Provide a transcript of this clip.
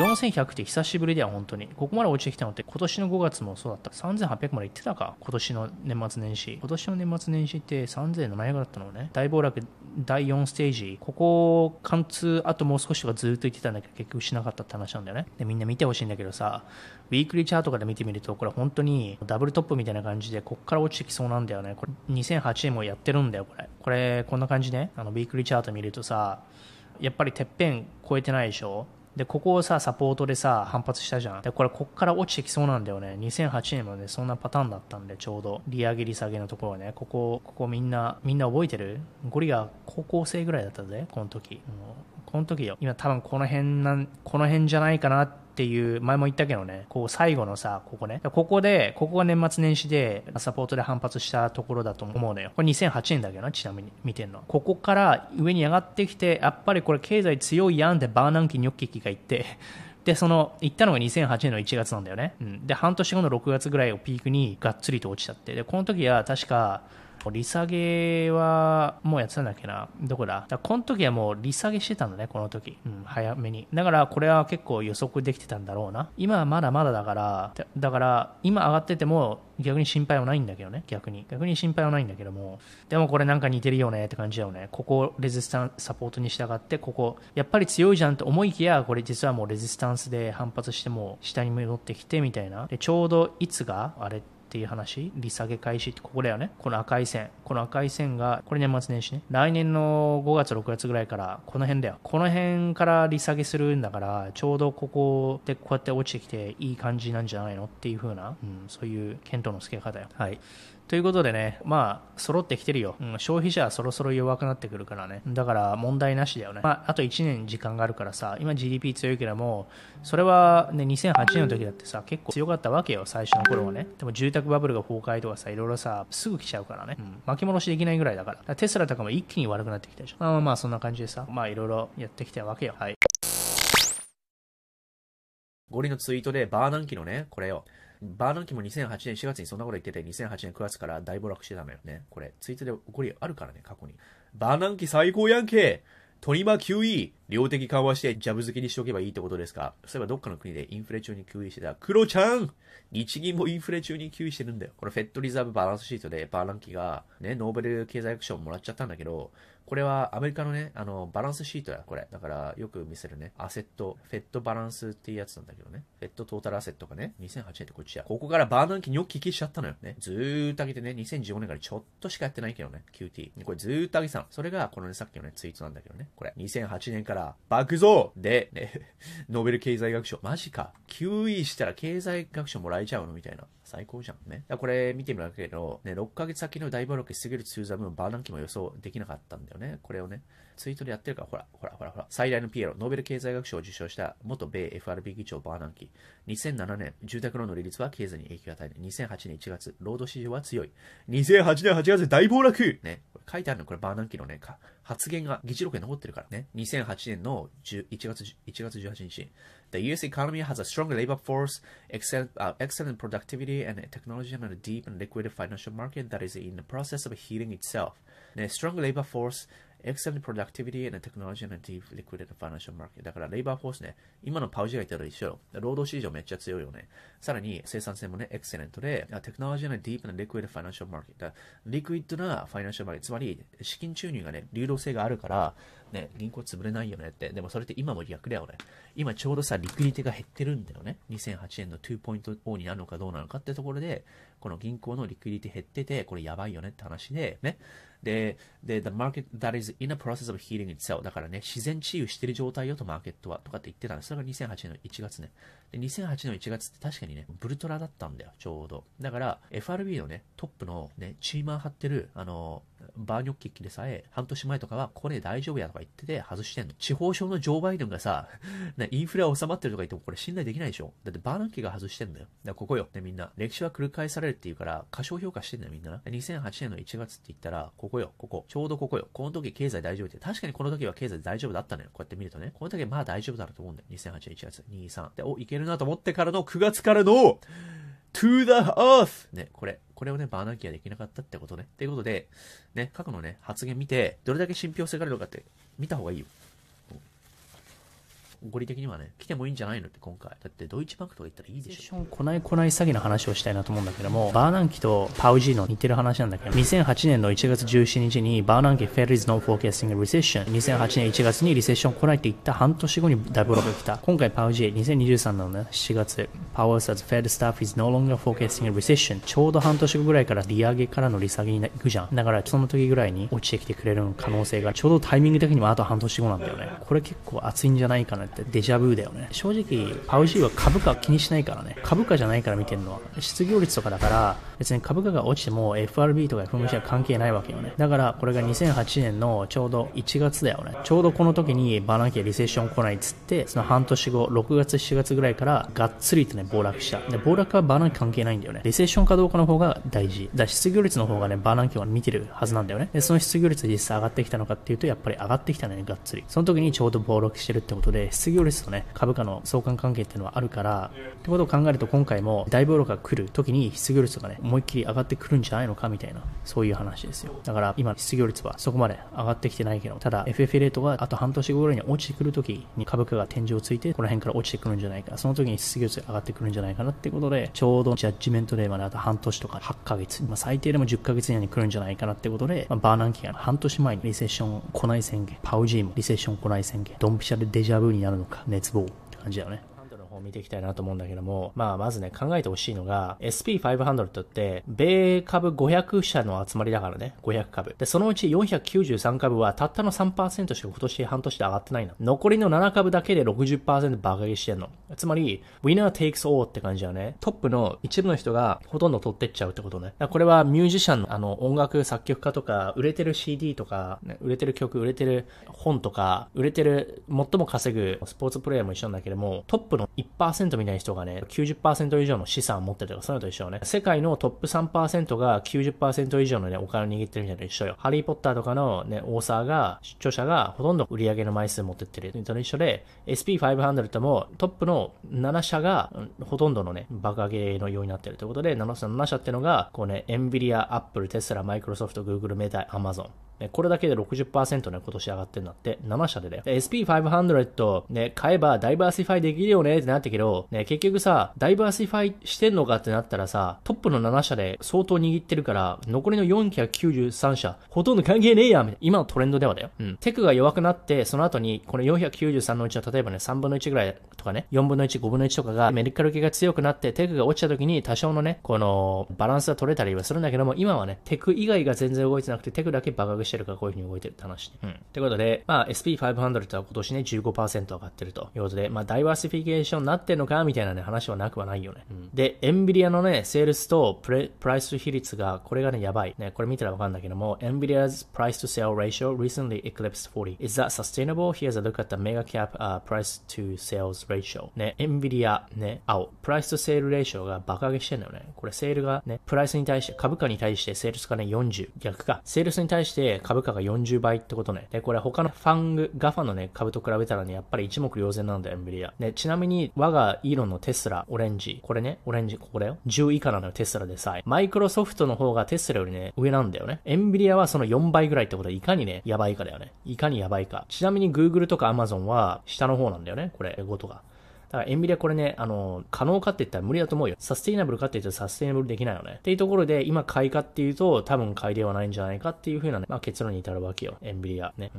4100って久しぶりだよ、本当に。ここまで落ちてきたのって今年の5月もそうだった。3800まで行ってたか？今年の年末年始。今年の年末年始って3700だったのね。大暴落第4ステージ。ここ、貫通、あともう少しとかずっと言ってたんだけど、結局しなかったって話なんだよね。で、みんな見てほしいんだけどさ、ウィークリーチャートから見てみると、これ本当にダブルトップみたいな感じで、こっから落ちてきそうなんだよね。これ2008年もやってるんだよ、これ。これ、こんな感じね。あの、ウィークリーチャート見るとさ、やっぱりてっぺん超えてないでしょ？で、ここをさ、サポートでさ、反発したじゃん。で、これ、こっから落ちてきそうなんだよね。2008年もね、そんなパターンだったんで、ちょうど。利上げ利下げのところね。ここ、ここみんな、みんな覚えてる？ゴリが高校生ぐらいだったぜ、この時。この時よ。今多分この辺なん、この辺じゃないかなってていう、前も言ったけどね、こう最後のさ、ここね。ここで、ここが年末年始でサポートで反発したところだと思うのよ。これ2008年だけどな、ちなみに見てんの。ここから上に上がってきて、やっぱりこれ経済強いやんってバーナンキニョッキキが言って、で、その、行ったのが2008年の1月なんだよね。うん。で、半年後の6月ぐらいをピークにがっつりと落ちちゃって。で、この時は確か、利下げはもうやってたんだっけな？どこだ？だこの時はもう利下げしてたんだね、この時。うん、早めに。だからこれは結構予測できてたんだろうな。今はまだまだだから、だから今上がってても逆に心配はないんだけどね、逆に。逆に心配はないんだけども。でもこれなんか似てるよねって感じだよね。ここレジスタンスサポートに従って、ここ、やっぱり強いじゃんと思いきや、これ実はもうレジスタンスで反発しても下に戻ってきてみたいな。で、ちょうどいつがあれ？ていう話、利下げ開始ってここだよね？この赤い線。この赤い線が、これ年末年始ね。来年の5月、6月ぐらいから、この辺だよ。この辺から利下げするんだから、ちょうどここでこうやって落ちてきていい感じなんじゃないの？っていう風な、うん、そういう検討の付け方よ。はい。ということでね、まあ、揃ってきてるよ。うん、消費者はそろそろ弱くなってくるからね。だから問題なしだよね。まあ、あと1年時間があるからさ、今 GDP 強いけども、それはね、2008年の時だってさ、結構強かったわけよ、最初の頃はね。でも住宅バブルが崩壊とかさ、いろいろさ、すぐ来ちゃうからね。うん、巻き戻しできないぐらいだから。からテスラとかも一気に悪くなってきたでしょ。まあまあまあ、そんな感じでさ、まあいろいろやってきたわけよ。はい。ゴリのツイートでバーナンキのね、これよ。バーナンキも2008年4月にそんなこと言ってて、2008年9月から大暴落してたのよね。これ、ツイートで怒りあるからね、過去に。バーナンキ最高やんけトリマ QE、量的緩和してジャブ付けにしておけばいいってことですかそういえばどっかの国でインフレ中に QE してた。クロちゃん日銀もインフレ中に QE してるんだよ。これフェットリザーブバランスシートでバーナンキがね、ノーベル経済学賞もらっちゃったんだけど、これはアメリカのね、あの、バランスシートや、これ。だから、よく見せるね、アセット、フェットバランスっていうやつなんだけどね。フェットトータルアセットがね、2008年ってこっちや。ここからバーナンキニョッキ消しちゃったのよね。ずーっと上げてね、2015年からちょっとしかやってないけどね、QT。これずーっと上げてたの。それが、このね、さっきのね、ツイートなんだけどね。これ、2008年から爆増で、ね、ノーベル経済学賞。マジか。QE したら経済学賞もらえちゃうの？みたいな。最高じゃんね。これ見てみるけど、ね、6ヶ月先の大暴落すぎるツーザム、バーナンキも予想できなかったんだよね。これをね、ツイートでやってるから、ほら、ほら、ほら、ほら、最大のピエロ、ノーベル経済学賞を受賞した元米 FRB 議長バーナンキ。2007年、住宅ローンの利率は経済に影響を与える。2008年1月、労働市場は強い。2008年8月、大暴落ね、これ書いてあるの、これバーナンキのね、か発言が議事録に残ってるからね。2008年の1月、1月18日。The US economy has a strong labor force, excellent, uh, excellent productivity, and technology and a deep and liquid financial market that is in the process of healing itself. ね、strong labor force, excellent productivity and technology and deep liquid financial market だからレイバーフォースね、今のパウジが言ったら一緒よ。労働市場めっちゃ強いよね。さらに生産性もね、エクセレントで、テクノロジーのディープなリクイドファイナンシャルマーケット。リクイッドなファイナンシャルマーケット。つまり、資金注入がね、流動性があるから、ね、銀行潰れないよねって。でもそれって今も逆だよね。今ちょうどさ、リクリティが減ってるんだよね。2008年の2ポイント O になるのかどうなのかってところで、この銀行のリクリティ減ってて、これやばいよねって話で、ね。で、で、the market that is in a process of healing itself だからね、自然治癒してる状態よとマーケットは、とかって言ってたんです。それが2008年の1月ね。で、2008年の1月って確かにね、ブルトラだったんだよ、ちょうど。だから、FRB のね、トップのね、チーマー張ってる、あの、バーニョッキッキでさえ、半年前とかは、これ大丈夫やとか言ってて外してんの。地方省のジョー・バイデンがさ、インフレは収まってるとか言ってもこれ信頼できないでしょだってバーナッキが外してんだよ。だからここよ。ね、みんな。歴史は繰り返されるっていうから、過小評価してんだよ、みんな。2008年の1月って言ったら、ここよ、ここ。ちょうどここよ。この時経済大丈夫って。確かにこの時は経済大丈夫だったのよ。こうやって見るとね。この時はまあ大丈夫だろうと思うんだよ。2008年1月、2、3。で、お、いけるなと思ってからの9月からの、to the earth! ね、これ。これをね、バーナーキーはできなかったってことね。ということで、ね、過去のね、発言見て、どれだけ信憑性があるのかって見た方がいいよ。ゴリ的にはね、来てもいいんじゃないのって今回。だってドイツバンクとか行ったらいいでしょ。ション来ない来ない詐欺の話をしたいなと思うんだけども、バーナンキとパウジーの似てる話なんだけど、2008年の1月17日にバーナンキ Fed is not forecasting a recession。2008年1月にリセッション来ないって言った半年後にダブルが来た。今回パウジー2023のね、7月、Powell says Fed staff is no longer forecasting a recession。ちょうど半年後ぐらいから利上げからの利下げに行くじゃん。だからその時ぐらいに落ちてきてくれる可能性が、ちょうどタイミング的にもあと半年後なんだよね。これ結構熱いんじゃないかなってデジャブだよね。正直、パウジーは株価気にしないからね。株価じゃないから見てるのは。失業率とかだから、別に株価が落ちても FRB とか FMC は関係ないわけよね。だから、これが2008年のちょうど1月だよね。ちょうどこの時にバーナンキはリセッション来ないっつって、その半年後、6月、7月ぐらいからがっつりとね、暴落した。で、暴落はバーナンキ関係ないんだよね。リセッションかどうかの方が大事。だ失業率の方がね、バーナンキは見てるはずなんだよね。で、その失業率実際上がってきたのかっていうと、やっぱり上がってきたね、がっつり。その時にちょうど暴落してるってことで、失業率とね、株価の相関関係っていうのはあるから、ってことを考えると今回も大暴落が来る時に失業率とかね、思いっきり上がってくるんじゃないのかみたいな、そういう話ですよ。だから今失業率はそこまで上がってきてないけど、ただ FF レートがあと半年後ぐらいに落ちてくる時に株価が天井をついて、この辺から落ちてくるんじゃないか。その時に失業率が上がってくるんじゃないかなってことで、ちょうどジャッジメントデーまであと半年とか8ヶ月、まあ、最低でも10ヶ月以内に来るんじゃないかなってことで、まあ、バーナンキが半年前にリセッション来ない宣言、パウジーもリセッション来ない宣言、ドンピシャでデジャブになるのか、熱望って感じだよね。見ていきたいなと思うんだけども、まあまずね、考えてほしいのが、SP500 って、米株500社の集まりだからね、500株。で、そのうち493株はたったの3%しか今年半年で上がってないの。残りの7株だけで60%爆上げしてんの。つまり、winner takes all って感じだよね。トップの一部の人がほとんど取ってっちゃうってことね。だからこれはミュージシャンのあの音楽作曲家とか、売れてる CD とか、ね売れてる曲、売れてる本とか、売れてる最も稼ぐスポーツプレイヤーも一緒なんだけども、トップの1%みたいな人がね、90%以上の資産を持ってるとか、そういうのと一緒ね。世界のトップ3%が90%以上のね、お金を握ってるみたいなのと一緒よ。ハリーポッターとかのね、オーサーが、著者がほとんど売り上げの枚数持ってってるのと一緒で、SP500 もトップの7社が、ほとんどのね、爆上げのようになってるということで、7社ってのが、こうね、エヌビディア、アップル、テスラ、マイクロソフト、グーグル、メタ、アマゾン。これだけで60%ね、今年上がってんだって。7社でだよ。SP500 ね、買えば diversify できるよねってなったけど、ね、結局さ、 diversify してんのかってなったらさ、トップの7社で相当握ってるから、残りの493社、ほとんど関係ねえや、みたいな。今のトレンドではだよ。うん。テクが弱くなって、その後に、この493のうちは例えばね、3分の1ぐらいとかね、4分の1、5分の1とかが、メディカル系が強くなって、テクが落ちた時に多少のね、この、バランスが取れたりはするんだけども、今はね、テク以外が全然動いてなくて、テクだけ爆上げしてるからこういう風に動いてるって話。うん。ってことで、まあ、SP500 は今年ね、15%上がってるということで、まあ、ダイバーシフィケーションになってんのかみたいなね、話はなくはないよね。うん、で、エンビリアのね、セールスとプレプライス比率が、これがね、やばい。ね、これ見たらわかるんだけども、Nvidia's price to sale ratio recently eclipsed 40. Is that sustainable? Here's a look at the mega cap、uh, price to sales ratio. ね、Nvidia ね、青。プライスとセールレーションが爆上げしてんだよね。これセールがね、プライスに対して、株価に対してセールスがね、40。逆か。セールスに対して株価が40倍ってことね。で、これ他のファング、ガファのね、株と比べたらね、やっぱり一目瞭然なんだよ、Nvidia。ね、ちなみに、我がイーロンのテスラ、オレンジ。これね、オレンジ、ここだよ。10以下なのよ、テスラでさえ。マイクロソフトの方がテスラよりね、上なんだよね。Nvidia はその4倍ぐらいってことはいかにね、やばいかだよね。いかにやばいか。ちなみに Google とか Amazon は下の方なんだよね、これ、5とか。だからエンビリアこれね、あの、可能かって言ったら無理だと思うよ。サステイナブルかって言ったらサステイナブルできないよね。っていうところで、今買いかっていうと、多分買いではないんじゃないかっていう風なね、まあ結論に至るわけよ。エンビリアね。うん